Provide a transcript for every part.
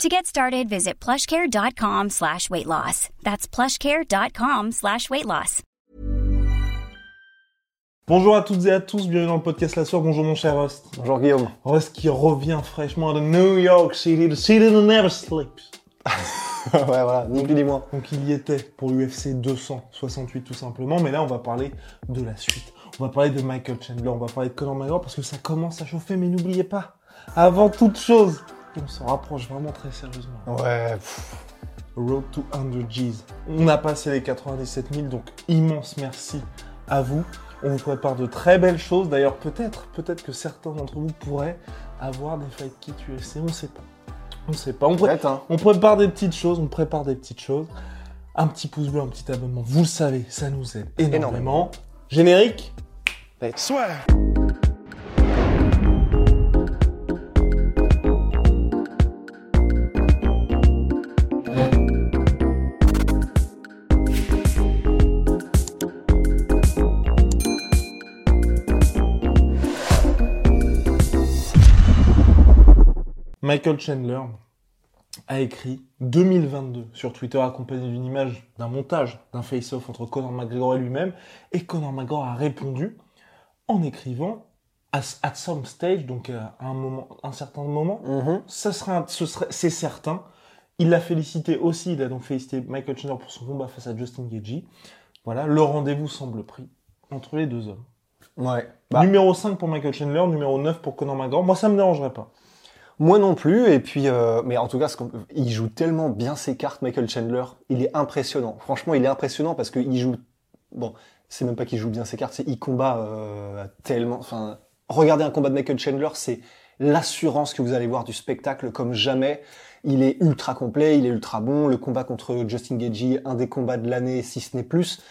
To get started, visit plushcare.com slash weight loss. That's plushcare.com slash weight loss. Bonjour à toutes et à tous, bienvenue dans le podcast La Soir. Bonjour mon cher Rust. Bonjour Guillaume. Rust qui revient fraîchement de New York City, the city that never sleeps. ouais, voilà, ni plus ni moins. Donc il y était pour l'UFC 268 tout simplement, mais là on va parler de la suite. On va parler de Michael Chandler, on va parler de Conor McGregor parce que ça commence à chauffer, mais n'oubliez pas, avant toute chose, on s'en rapproche vraiment très sérieusement. Ouais. Road to 100 G's. On a passé les 97 000, donc immense merci à vous. On vous prépare de très belles choses. D'ailleurs, peut-être, peut-être que certains d'entre vous pourraient avoir des fight kits UFC. On sait pas. On sait pas. On, pré- hein. on prépare des petites choses. On prépare des petites choses. Un petit pouce bleu, un petit abonnement. Vous le savez, ça nous aide énormément. Énormément. Générique. Soit. Michael Chandler a écrit 2022 sur Twitter accompagné d'une image d'un montage d'un face-off entre Conor McGregor et lui-même et Conor McGregor a répondu en écrivant at some stage donc à un moment un certain moment. Mhm. ça sera un- ce serait c'est certain. Il l'a félicité aussi il a donc félicité Michael Chandler pour son combat face à Justin Gaethje voilà le rendez-vous semble pris entre les deux hommes. Ouais. Bah, numéro 5 pour Michael Chandler numéro 9 pour Conor McGregor. Moi ça me dérangerait pas moi non plus. Et puis, euh, mais en tout cas, il joue tellement bien ses cartes, Michael Chandler. Il est impressionnant. Franchement, il est impressionnant parce qu'il joue. Bon, c'est même pas qu'il joue bien ses cartes, c'est il combat euh, tellement. Enfin, regardez un combat de Michael Chandler, c'est l'assurance que vous allez voir du spectacle comme jamais. Il est ultra complet, il est ultra bon. Le combat contre Justin Gaethje, un des combats de l'année, si ce n'est plus.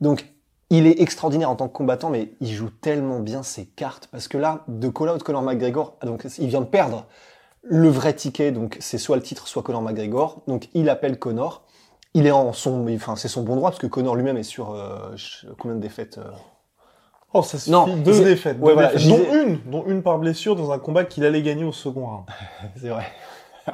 Donc, il est extraordinaire en tant que combattant, mais il joue tellement bien ses cartes parce que là, de call out Conor McGregor, donc il vient de perdre le vrai ticket, donc c'est soit le titre, soit Conor McGregor. Donc il appelle Conor. Il est en son, enfin c'est son bon droit parce que Conor lui-même est sur euh, combien de défaites euh, Oh, ça suffit. Non, deux défaites. deux dont une, dont une par blessure dans un combat qu'il allait gagner au second round. C'est vrai.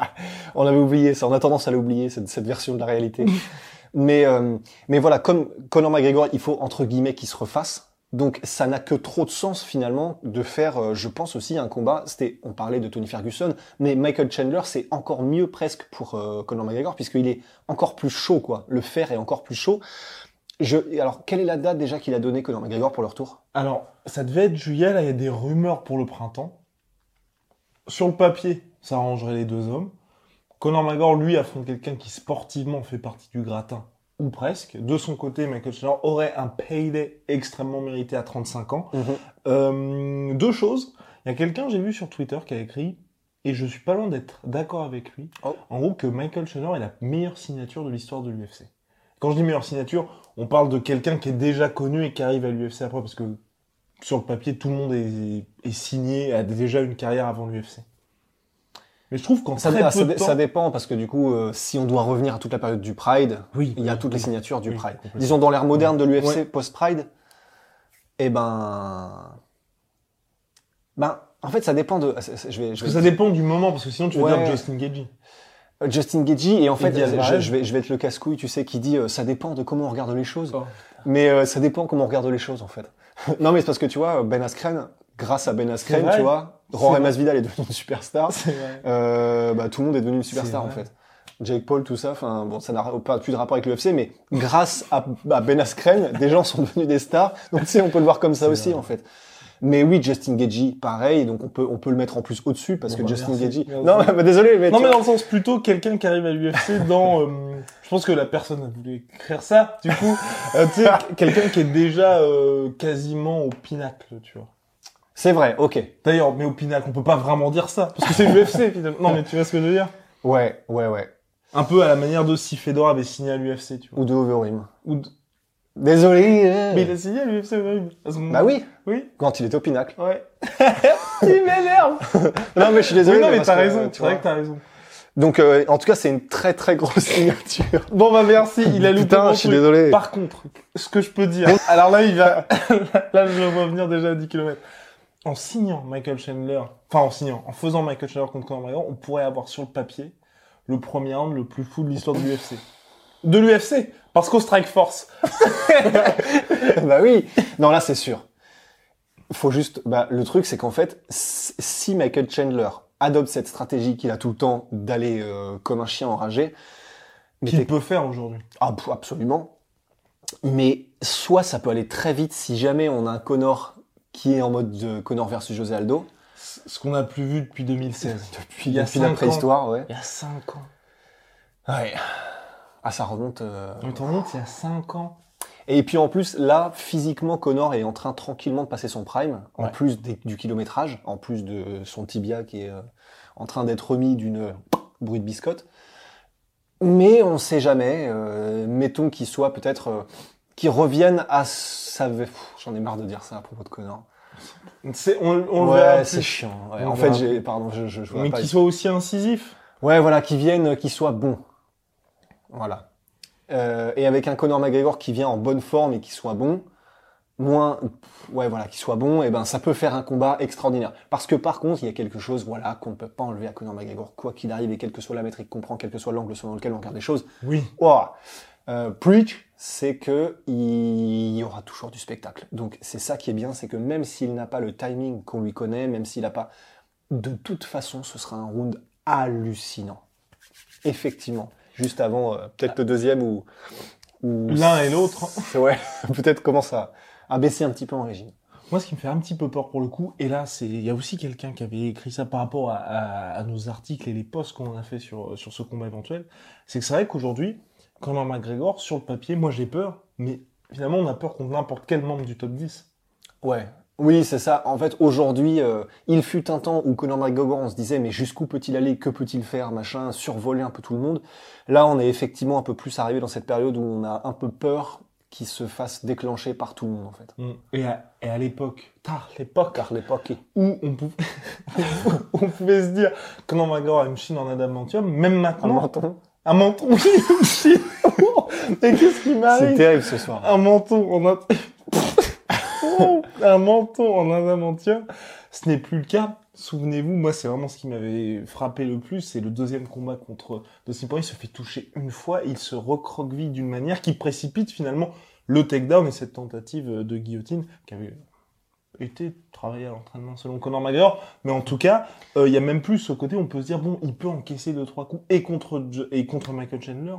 On avait oublié ça. On a tendance à l'oublier cette, cette version de la réalité. mais euh, mais voilà, comme Conor McGregor, il faut entre guillemets qu'il se refasse. Donc ça n'a que trop de sens finalement de faire, euh, je pense aussi un combat. C'était, on parlait de Tony Ferguson, mais Michael Chandler c'est encore mieux presque pour euh, Conor McGregor puisqu'il est encore plus chaud quoi. Le fer est encore plus chaud. Je, alors quelle est la date déjà qu'il a donné Conor McGregor pour le retour Alors, ça devait être juillet, là, il y a des rumeurs pour le printemps. Sur le papier, ça arrangerait les deux hommes. Conor McGregor, lui, affronte quelqu'un qui sportivement fait partie du gratin, ou presque. De son côté, Michael Chandler aurait un payday extrêmement mérité à 35 ans. Euh, deux choses. Il y a quelqu'un, j'ai vu sur Twitter, qui a écrit, et je suis pas loin d'être d'accord avec lui, Oh. en gros que Michael Chandler est la meilleure signature de l'histoire de l'UFC. Quand je dis meilleure signature, on parle de quelqu'un qui est déjà connu et qui arrive à l'UFC après, parce que sur le papier, tout le monde est, est signé, a déjà une carrière avant l'UFC. Mais je trouve qu'en ça, très ah, peu ça de temps... ça dépend parce que du coup, euh, si on doit revenir à toute la période du Pride, Oui, il y a toutes les signatures du Oui, Pride. Disons dans l'ère moderne de l'UFC Ouais. post-Pride, eh ben, ben, en fait, ça dépend de. Je vais, je vais ça dépend du moment, parce que sinon tu vas Ouais. dire Justin Gaethje. Euh, Justin Gaethje et en fait, je, je vais, je vais être le casse-couille, tu sais, qui dit euh, ça dépend de comment on regarde les choses. Oh. Mais euh, ça dépend comment on regarde les choses en fait. non, mais c'est parce que tu vois, Ben Askren, grâce à Ben Askren, tu vois, Rory. Masvidal est devenu une superstar. Euh, bah, tout le monde est devenu une superstar en fait. Jake Paul, tout ça, enfin bon, ça n'a pas plus de rapport avec l'UFC, mais grâce à, à Ben Askren, des gens sont devenus des stars. Donc tu sais, on peut le voir comme ça aussi vrai. en fait. Mais oui, Justin Gaethje, pareil, donc on peut on peut le mettre en plus au-dessus parce Bon, que bah, Justin. Merci. Non, bah, désolé, mais Non mais dans le sens plutôt quelqu'un qui arrive à l'UFC dans... euh, je pense que la personne a voulu écrire ça, du coup. Euh, tu sais, quelqu'un qui est déjà euh, quasiment au pinacle, tu vois. C'est vrai, ok. D'ailleurs, mais au pinacle, on peut pas vraiment dire ça, parce que c'est l'UFC finalement. Non mais tu vois ce que je veux dire Ouais, ouais, ouais. Un peu à la manière de si Fedor avait signé à l'UFC, tu vois. Ou de Overeem. Ou de- Désolé. euh. Mais il a signé à l'UFC moment. Bah oui, Oui. quand il était au pinacle. Ouais. il m'énerve. Non, mais je suis désolé. Oui, non, mais parce t'as que, raison. tu C'est vois. vrai que t'as raison. Donc, euh, en tout cas, c'est une très très grosse signature. Bon, bah, merci. Il a loupé Putain, mon je suis truc. désolé. Par contre, ce que je peux dire. Alors là, il va, là, je le vois venir déjà à 10 km. En signant Michael Chandler, enfin, en signant, en faisant Michael Chandler contre Conor McGregor, on pourrait avoir sur le papier le premier round le plus fou de l'histoire de l'UFC. De l'UFC. Parce qu'au Strike Force. bah oui. Non, là, c'est sûr. Faut juste, bah, le truc, c'est qu'en fait, si Michael Chandler adopte cette stratégie qu'il a tout le temps d'aller euh, comme un chien enragé, mais Qu'il peut faire aujourd'hui. Ah, absolument. Mais soit ça peut aller très vite si jamais on a un Connor qui est en mode de Connor versus José Aldo, Ce qu'on n'a plus vu depuis 2016. depuis, depuis la préhistoire, ouais. Il y a 5 ans. Ouais. Ah, ça remonte. euh, il y a 5 ans. Et puis en plus, là, physiquement, Connor est en train tranquillement de passer son prime, en plus des- du kilométrage, en plus de son tibia qui est euh, en train d'être remis d'une euh, bruit de biscotte. Mais on sait jamais. euh, mettons qu'il soit peut-être euh, qu'il revienne à sa. J'en ai marre de dire ça à propos de Connor. C'est, on, on ouais, c'est chiant. ouais. En fait, j'ai, pardon, je, je, je Mais qu'il soit aussi incisif. Ouais, voilà, qui viennent, qui soient bons. Voilà. Euh, et avec un Conor McGregor qui vient en bonne forme et qui soit bon, moins, ouais, voilà, qui soit bon, et ben ça peut faire un combat extraordinaire. Parce que par contre, il y a quelque chose, voilà, qu'on ne peut pas enlever à Conor McGregor, quoi qu'il arrive et quelle que soit la métrique qu'on prend, quel que soit l'angle selon lequel on regarde les choses. Oui. Ouah. Euh, preach, c'est que il y aura toujours du spectacle. Donc c'est ça qui est bien, c'est que même s'il n'a pas le timing qu'on lui connaît, même s'il n'a pas, de toute façon, ce sera un round hallucinant. Effectivement. Juste avant, euh, peut-être le deuxième ou, ou L'un et l'autre. Ouais, peut-être commence à, à baisser un petit peu en régime. Moi, ce qui me fait un petit peu peur pour le coup, et là, c'est, il y a aussi quelqu'un qui avait écrit ça par rapport à, à- à nos articles et les posts qu'on a fait sur, sur ce combat éventuel, c'est que c'est vrai qu'aujourd'hui, Conor McGregor, sur le papier, moi j'ai peur, mais finalement, on a peur contre n'importe quel membre du top 10. Ouais. Oui, c'est ça. En fait, aujourd'hui, euh, il fut un temps où Conor McGregor, on se disait, mais jusqu'où peut-il aller Que peut-il faire Machin, survoler un peu tout le monde. Là, on est effectivement un peu plus arrivé dans cette période où on a un peu peur qu'il se fasse déclencher par tout le monde, en fait. Et à, et à l'époque, tard, l'époque, Car l'époque où on pouvait, on pouvait se dire, Conor McGregor a une chine en adamantium, même maintenant, menton. Un menton. Et qu'est-ce qui C'est m'arrive terrible ce soir. un menton en a- un menton en adamantium, ce n'est plus le cas. Souvenez-vous, moi, c'est vraiment ce qui m'avait frappé le plus. C'est le deuxième combat contre Dustin Poirier. Il se fait toucher une fois, il se recroqueville d'une manière qui précipite finalement le takedown et cette tentative de guillotine qui avait été travaillée à l'entraînement selon Conor McGregor. Mais en tout cas, euh, il y a même plus ce côté, on peut se dire, bon, il peut encaisser deux, trois coups et contre, et contre Michael Chandler.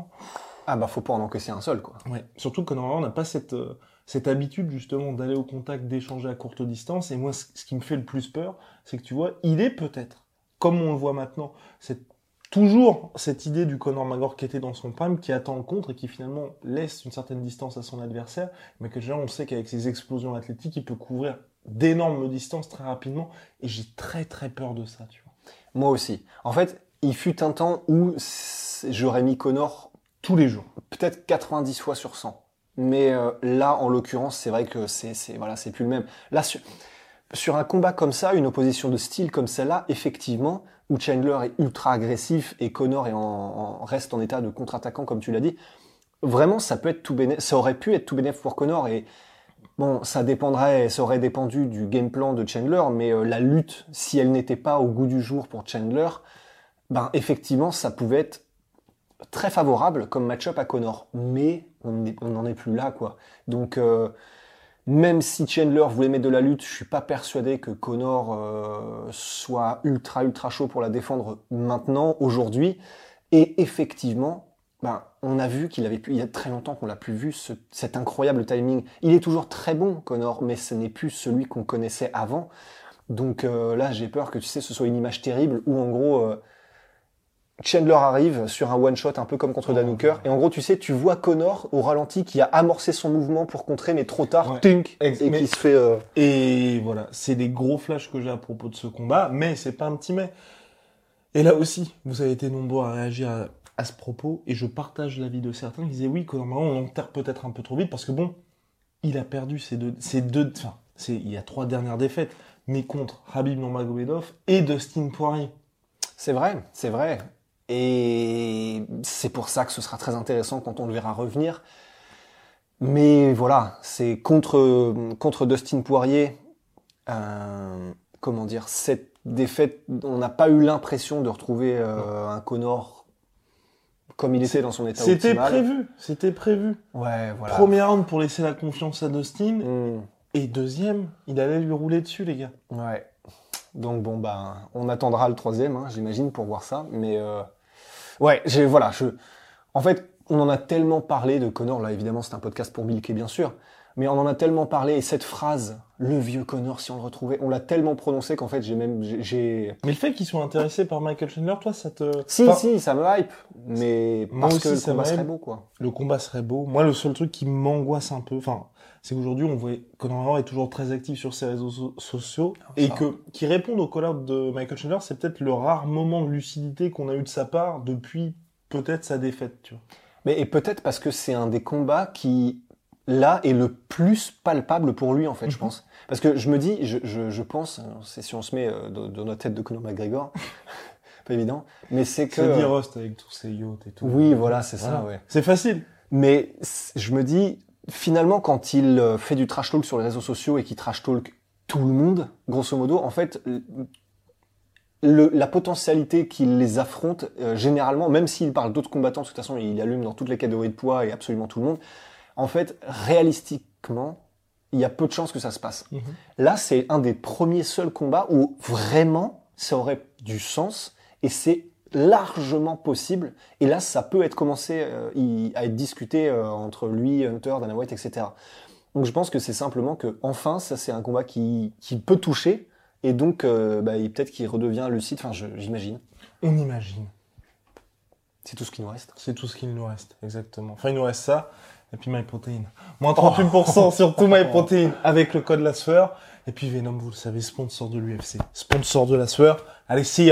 Ah bah, faut pas en encaisser un seul, quoi. Ouais. Surtout que normalement, on n'a pas cette, euh, cette habitude justement d'aller au contact, d'échanger à courte distance. Et moi, ce ce qui me fait le plus peur, c'est que tu vois, il est peut-être, comme on le voit maintenant, c'est toujours cette idée du Conor McGregor qui était dans son prime, qui attend le contre et qui finalement laisse une certaine distance à son adversaire. Mais que déjà, on sait qu'avec ses explosions athlétiques, il peut couvrir d'énormes distances très rapidement. Et j'ai très très peur de ça, tu vois. Moi aussi. En fait, il fut un temps où j'aurais mis Connor Tous les jours. peut-être 90 fois sur 100. Mais euh, là, en l'occurrence, c'est vrai que c'est voilà, c'est plus le même. Là, sur, sur un combat comme ça, une opposition de style comme celle-là, effectivement, où Chandler est ultra agressif et Connor est en, reste en état de contre-attaquant, comme tu l'as dit, vraiment, ça peut être tout ça aurait pu être tout bénéf pour Connor et bon, ça dépendrait, ça aurait dépendu du game plan de Chandler, mais euh, la lutte, si elle n'était pas au goût du jour pour Chandler, ben effectivement, ça pouvait être très favorable comme match-up à Connor, mais on n'en est plus là, quoi. Donc, euh, même si Chandler voulait mettre de la lutte, je suis pas persuadé que Connor euh, soit ultra ultra chaud pour la défendre maintenant, aujourd'hui. Et effectivement, ben, on a vu qu'il avait pu, il y a très longtemps qu'on l'a plus vu, ce- cet incroyable timing. Il est toujours très bon, Connor, mais ce n'est plus celui qu'on connaissait avant. Donc euh, là, j'ai peur que tu sais, ce soit une image terrible où en gros, euh, Chandler arrive sur un one shot un peu comme contre Dan Hooker et en gros, tu sais, tu vois Connor au ralenti qui a amorcé son mouvement pour contrer, mais trop tard, Ouais. tink, et qui se fait. euh, Et voilà, c'est des gros flashs que j'ai à propos de ce combat, mais c'est pas un petit mais. Et là aussi, vous avez été nombreux à réagir à, à ce propos, et je partage l'avis de certains qui disaient oui, Conor McGregor, on enterre peut-être un peu trop vite, parce que bon, il a perdu ses deux, ses deux, enfin, c'est, il y a trois dernières défaites, mais contre Habib Nurmagomedov et Dustin Poirier. C'est vrai, c'est vrai. Et c'est pour ça que ce sera très intéressant quand on le verra revenir. Mais voilà, c'est contre, contre Dustin Poirier, euh, comment dire, cette défaite, on n'a pas eu l'impression de retrouver euh, un Connor comme il était dans son état C'était prévu, c'était prévu. Ouais, voilà. Premier round pour laisser la confiance à Dustin, Hmm, et deuxième, il allait lui rouler dessus, les gars. ouais. Donc bon, ben, on attendra le troisième, hein, j'imagine, pour voir ça. Mais euh, ouais, j'ai voilà, je. En fait, on en a tellement parlé de Connor. Là, évidemment, c'est un podcast pour Milky, bien sûr. Mais on en a tellement parlé et cette phrase, le vieux Connor, si on le retrouvait, on l'a tellement prononcé qu'en fait, j'ai même, j'ai-. Mais le fait qu'ils soient intéressés par Michael Chandler, toi, ça te... Si, Enfin, si, ça me hype, mais Moi parce aussi, que le ça combat serait beau, quoi. Le combat serait beau. Moi, le seul truc qui m'angoisse un peu, enfin, c'est qu'aujourd'hui, on voit Conor McGregor est toujours très actif sur ses réseaux so- sociaux et ça. que qui répondent aux collabs de Michael Chandler, c'est peut-être le rare moment de lucidité qu'on a eu de sa part depuis peut-être sa défaite, tu vois. Mais et peut-être parce que c'est un des combats qui là est le plus palpable pour lui en fait, je Mhm. pense. Parce que je me dis, je, je, je pense, c'est si on se met euh, dans, dans notre tête de Conor McGregor, pas évident, mais c'est que C'est Rust avec tous ses yachts et tout. oui, voilà, c'est ça, ouais. C'est facile. Mais je me dis, finalement, quand il euh, fait du trash talk sur les réseaux sociaux et qu'il trash talk tout le monde, grosso modo, en fait, le- la potentialité qu'il les affronte, euh, généralement, même s'il parle d'autres combattants, de toute façon, il allume dans toutes les catégories de poids et absolument tout le monde, en fait, réalistiquement, il y a peu de chances que ça se passe. Mhm. Là, c'est un des premiers seuls combats où vraiment ça aurait du sens et c'est largement possible. Et là, ça peut être commencé euh, à être discuté euh, entre lui, Hunter, Dana White, etc. Donc je pense que c'est simplement que enfin, ça c'est un combat qui, qui peut toucher et donc euh, bah, peut-être qu'il redevient lucide. Enfin, j'imagine. On imagine. C'est tout ce qui nous reste. C'est tout ce qu'il nous reste, exactement. Enfin, il nous reste ça, et puis MyProtein. Moins 38% sur tout MyProtein avec le code la sueur. Et puis Venom, vous le savez, sponsor de l'UFC. Sponsor de la sueur. Allez, see